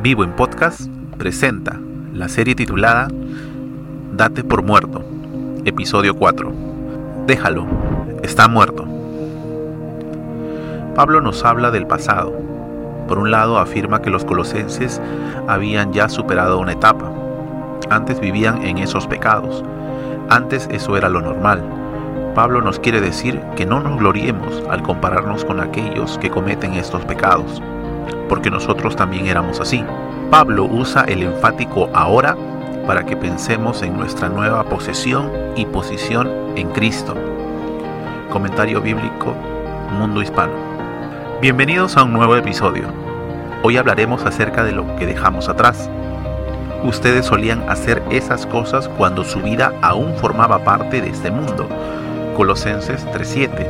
Vivo en Podcast presenta la serie titulada Date por muerto, episodio 4. Déjalo, está muerto. Pablo nos habla del pasado. Por un lado afirma que los colosenses habían ya superado una etapa. Antes vivían en esos pecados. Antes eso era lo normal. Pablo nos quiere decir que no nos gloriemos al compararnos con aquellos que cometen estos pecados, porque nosotros también éramos así. Pablo usa el enfático ahora para que pensemos en nuestra nueva posesión y posición en Cristo. Comentario bíblico Mundo Hispano. Bienvenidos a un nuevo episodio. Hoy hablaremos acerca de lo que dejamos atrás. Ustedes solían hacer esas cosas cuando su vida aún formaba parte de este mundo Colosenses 3:7.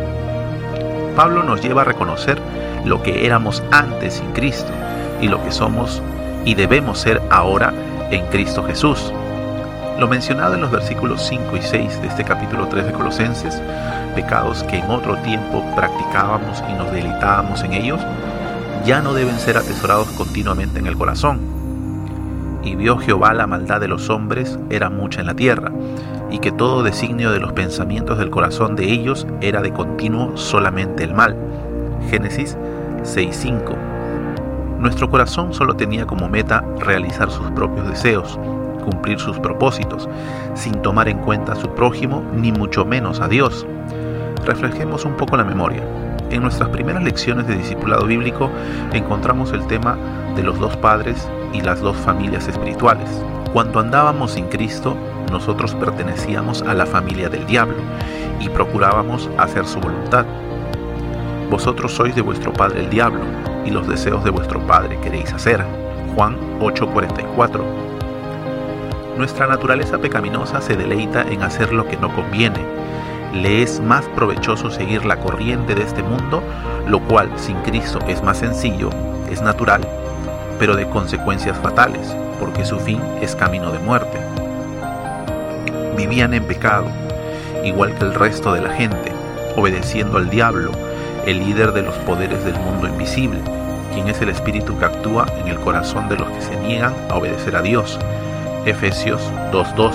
Pablo nos lleva a reconocer lo que éramos antes sin Cristo y lo que somos y debemos ser ahora en Cristo Jesús. Lo mencionado en los versículos 5 y 6 de este capítulo 3 de Colosenses, pecados que en otro tiempo practicábamos y nos deleitábamos en ellos, ya no deben ser atesorados continuamente en el corazón. Y vio Jehová la maldad de los hombres era mucha en la tierra, y que todo designio de los pensamientos del corazón de ellos era de continuo solamente el mal. Génesis 6.5. Nuestro corazón solo tenía como meta realizar sus propios deseos, cumplir sus propósitos, sin tomar en cuenta a su prójimo, ni mucho menos a Dios. Reflejemos un poco la memoria. En nuestras primeras lecciones de discipulado bíblico encontramos el tema de los dos padres y las dos familias espirituales. Cuando andábamos sin Cristo, nosotros pertenecíamos a la familia del diablo y procurábamos hacer su voluntad. Vosotros sois de vuestro padre el diablo, y los deseos de vuestro padre queréis hacer. Juan 8:44. Nuestra naturaleza pecaminosa se deleita en hacer lo que no conviene. Le es más provechoso seguir la corriente de este mundo, lo cual sin Cristo es más sencillo, es natural, pero de consecuencias fatales, porque su fin es camino de muerte vivían en pecado, igual que el resto de la gente, obedeciendo al diablo, el líder de los poderes del mundo invisible, quien es el espíritu que actúa en el corazón de los que se niegan a obedecer a Dios. Efesios 2.2.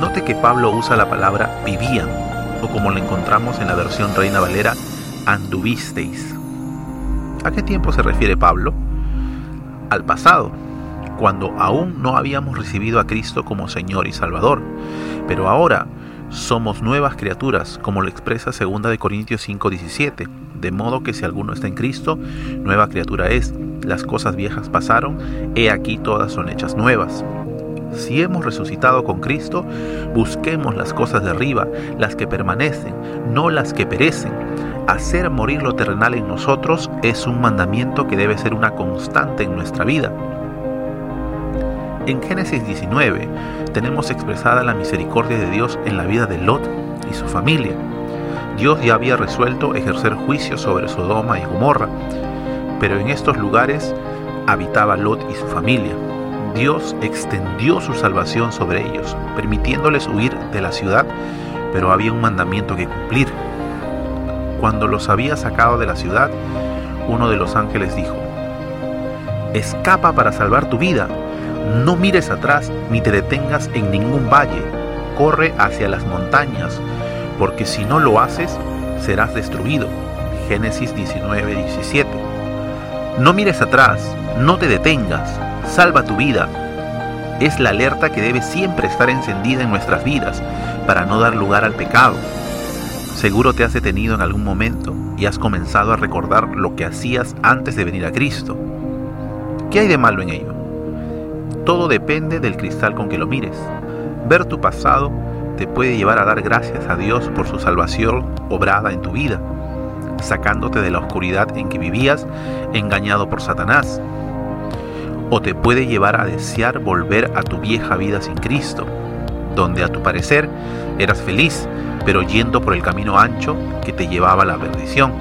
Note que Pablo usa la palabra vivían, o como lo encontramos en la versión Reina Valera, anduvisteis. ¿A qué tiempo se refiere Pablo? Al pasado, cuando aún no habíamos recibido a Cristo como Señor y Salvador. Pero ahora somos nuevas criaturas, como lo expresa 2 de Corintios 5:17, de modo que si alguno está en Cristo, nueva criatura es. Las cosas viejas pasaron, he aquí todas son hechas nuevas. Si hemos resucitado con Cristo, busquemos las cosas de arriba, las que permanecen, no las que perecen. Hacer morir lo terrenal en nosotros es un mandamiento que debe ser una constante en nuestra vida. En Génesis 19 tenemos expresada la misericordia de Dios en la vida de Lot y su familia. Dios ya había resuelto ejercer juicio sobre Sodoma y Gomorra, pero en estos lugares habitaba Lot y su familia. Dios extendió su salvación sobre ellos, permitiéndoles huir de la ciudad, pero había un mandamiento que cumplir. Cuando los había sacado de la ciudad, uno de los ángeles dijo, Escapa para salvar tu vida, no mires atrás ni te detengas en ningún valle. Corre hacia las montañas, porque si no lo haces, serás destruido. Génesis 19, 17. No mires atrás, no te detengas, salva tu vida. Es la alerta que debe siempre estar encendida en nuestras vidas para no dar lugar al pecado. Seguro te has detenido en algún momento y has comenzado a recordar lo que hacías antes de venir a Cristo. ¿Qué hay de malo en ello? Todo depende del cristal con que lo mires. Ver tu pasado te puede llevar a dar gracias a Dios por su salvación obrada en tu vida, sacándote de la oscuridad en que vivías, engañado por Satanás. O te puede llevar a desear volver a tu vieja vida sin Cristo, donde a tu parecer eras feliz, pero yendo por el camino ancho que te llevaba a la perdición.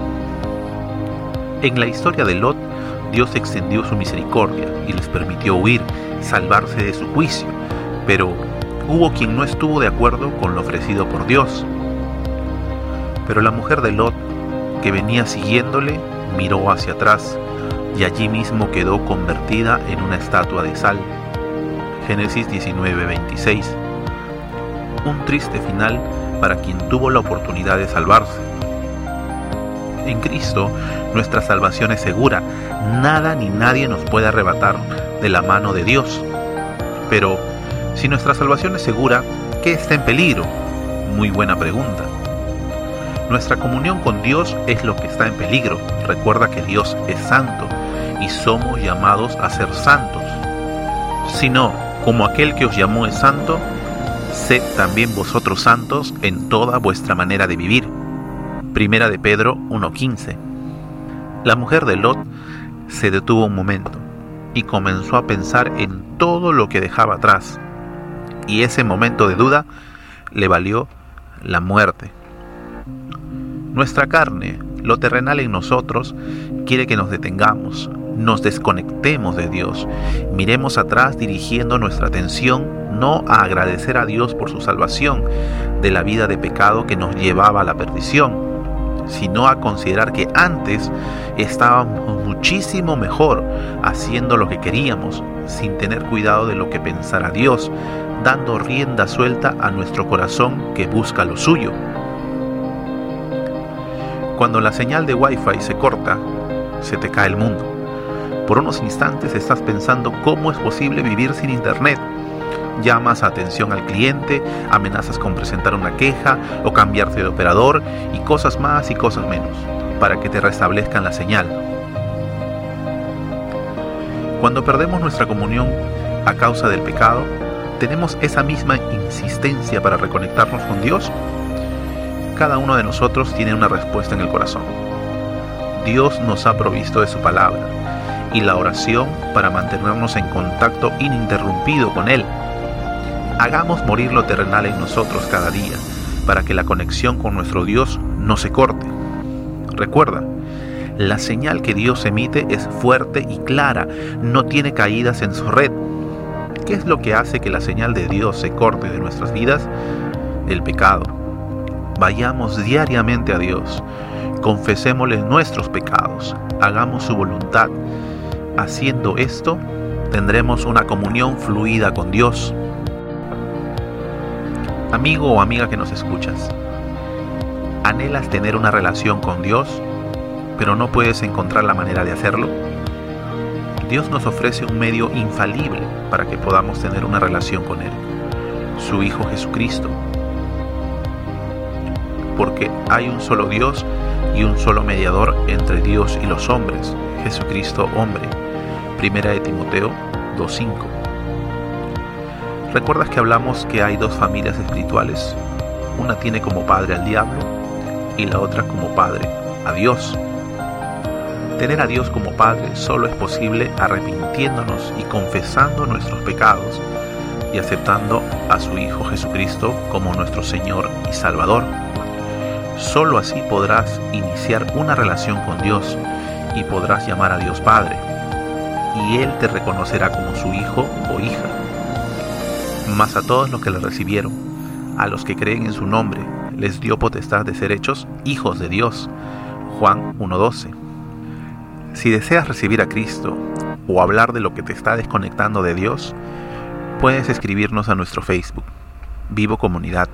En la historia de Lot, Dios extendió su misericordia y les permitió huir salvarse de su juicio, pero hubo quien no estuvo de acuerdo con lo ofrecido por Dios. Pero la mujer de Lot, que venía siguiéndole, miró hacia atrás, y allí mismo quedó convertida en una estatua de sal. Génesis 19:26. Un triste final para quien tuvo la oportunidad de salvarse. En Cristo nuestra salvación es segura, nada ni nadie nos puede arrebatar de la mano de Dios. Pero, si nuestra salvación es segura, ¿qué está en peligro? Muy buena pregunta. Nuestra comunión con Dios es lo que está en peligro. Recuerda que Dios es santo y somos llamados a ser santos. Si no, como aquel que os llamó es santo, sed también vosotros santos en toda vuestra manera de vivir. Primera de Pedro 1.15. La mujer de Lot se detuvo un momento y comenzó a pensar en todo lo que dejaba atrás. Y ese momento de duda le valió la muerte. Nuestra carne, lo terrenal en nosotros, quiere que nos detengamos, nos desconectemos de Dios, miremos atrás dirigiendo nuestra atención no a agradecer a Dios por su salvación de la vida de pecado que nos llevaba a la perdición, sino a considerar que antes estábamos muchísimo mejor haciendo lo que queríamos, sin tener cuidado de lo que pensara Dios, dando rienda suelta a nuestro corazón que busca lo suyo. Cuando la señal de Wi-Fi se corta, se te cae el mundo. Por unos instantes estás pensando cómo es posible vivir sin Internet llamas atención al cliente, amenazas con presentar una queja o cambiarte de operador y cosas más y cosas menos para que te restablezcan la señal. Cuando perdemos nuestra comunión a causa del pecado, ¿tenemos esa misma insistencia para reconectarnos con Dios? Cada uno de nosotros tiene una respuesta en el corazón. Dios nos ha provisto de su palabra y la oración para mantenernos en contacto ininterrumpido con Él Hagamos morir lo terrenal en nosotros cada día, para que la conexión con nuestro Dios no se corte. Recuerda, la señal que Dios emite es fuerte y clara, no tiene caídas en su red. ¿Qué es lo que hace que la señal de Dios se corte de nuestras vidas? El pecado. Vayamos diariamente a Dios, confesémosle nuestros pecados, hagamos su voluntad. Haciendo esto, tendremos una comunión fluida con Dios Amigo o amiga que nos escuchas, ¿anhelas tener una relación con Dios, pero no puedes encontrar la manera de hacerlo? Dios nos ofrece un medio infalible para que podamos tener una relación con Él, su Hijo Jesucristo. Porque hay un solo Dios y un solo mediador entre Dios y los hombres, Jesucristo hombre. Primera de Timoteo 2.5. ¿Recuerdas que hablamos que hay dos familias espirituales? Una tiene como padre al diablo y la otra como padre a Dios. Tener a Dios como Padre solo es posible arrepintiéndonos y confesando nuestros pecados y aceptando a su Hijo Jesucristo como nuestro Señor y Salvador. Solo así podrás iniciar una relación con Dios y podrás llamar a Dios Padre, y Él te reconocerá como su Hijo o hija mas a todos los que le recibieron, a los que creen en su nombre, les dio potestad de ser hechos hijos de Dios. Juan 1.12. Si deseas recibir a Cristo o hablar de lo que te está desconectando de Dios, puedes escribirnos a nuestro Facebook, Vivo Comunidad.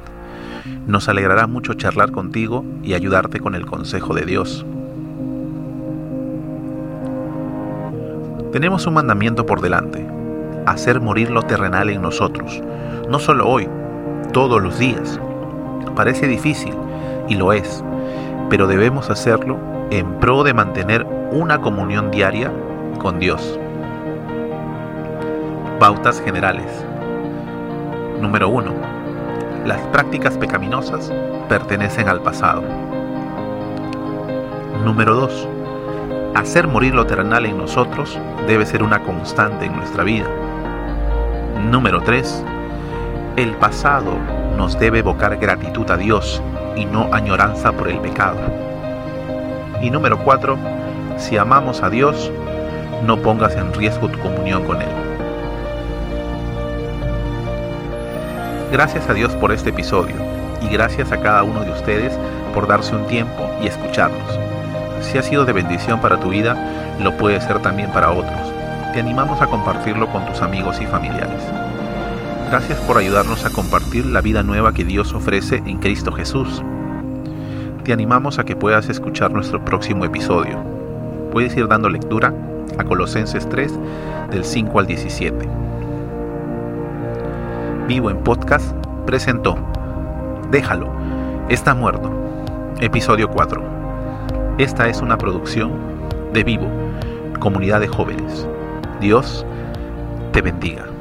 Nos alegrará mucho charlar contigo y ayudarte con el consejo de Dios. Tenemos un mandamiento por delante hacer morir lo terrenal en nosotros, no solo hoy, todos los días. Parece difícil, y lo es, pero debemos hacerlo en pro de mantener una comunión diaria con Dios. Pautas generales. Número 1. Las prácticas pecaminosas pertenecen al pasado. Número 2. Hacer morir lo terrenal en nosotros debe ser una constante en nuestra vida. Número 3. El pasado nos debe evocar gratitud a Dios y no añoranza por el pecado. Y número 4. Si amamos a Dios, no pongas en riesgo tu comunión con Él. Gracias a Dios por este episodio y gracias a cada uno de ustedes por darse un tiempo y escucharnos. si ha sido de bendición para tu vida, lo puede ser también para otros. Te animamos a compartirlo con tus amigos y familiares. Gracias por ayudarnos a compartir la vida nueva que Dios ofrece en Cristo Jesús. Te animamos a que puedas escuchar nuestro próximo episodio. Puedes ir dando lectura a Colosenses 3 del 5 al 17. Vivo en Podcast presentó Déjalo, está muerto. Episodio 4. Esta es una producción de Vivo, comunidad de jóvenes. Dios te bendiga.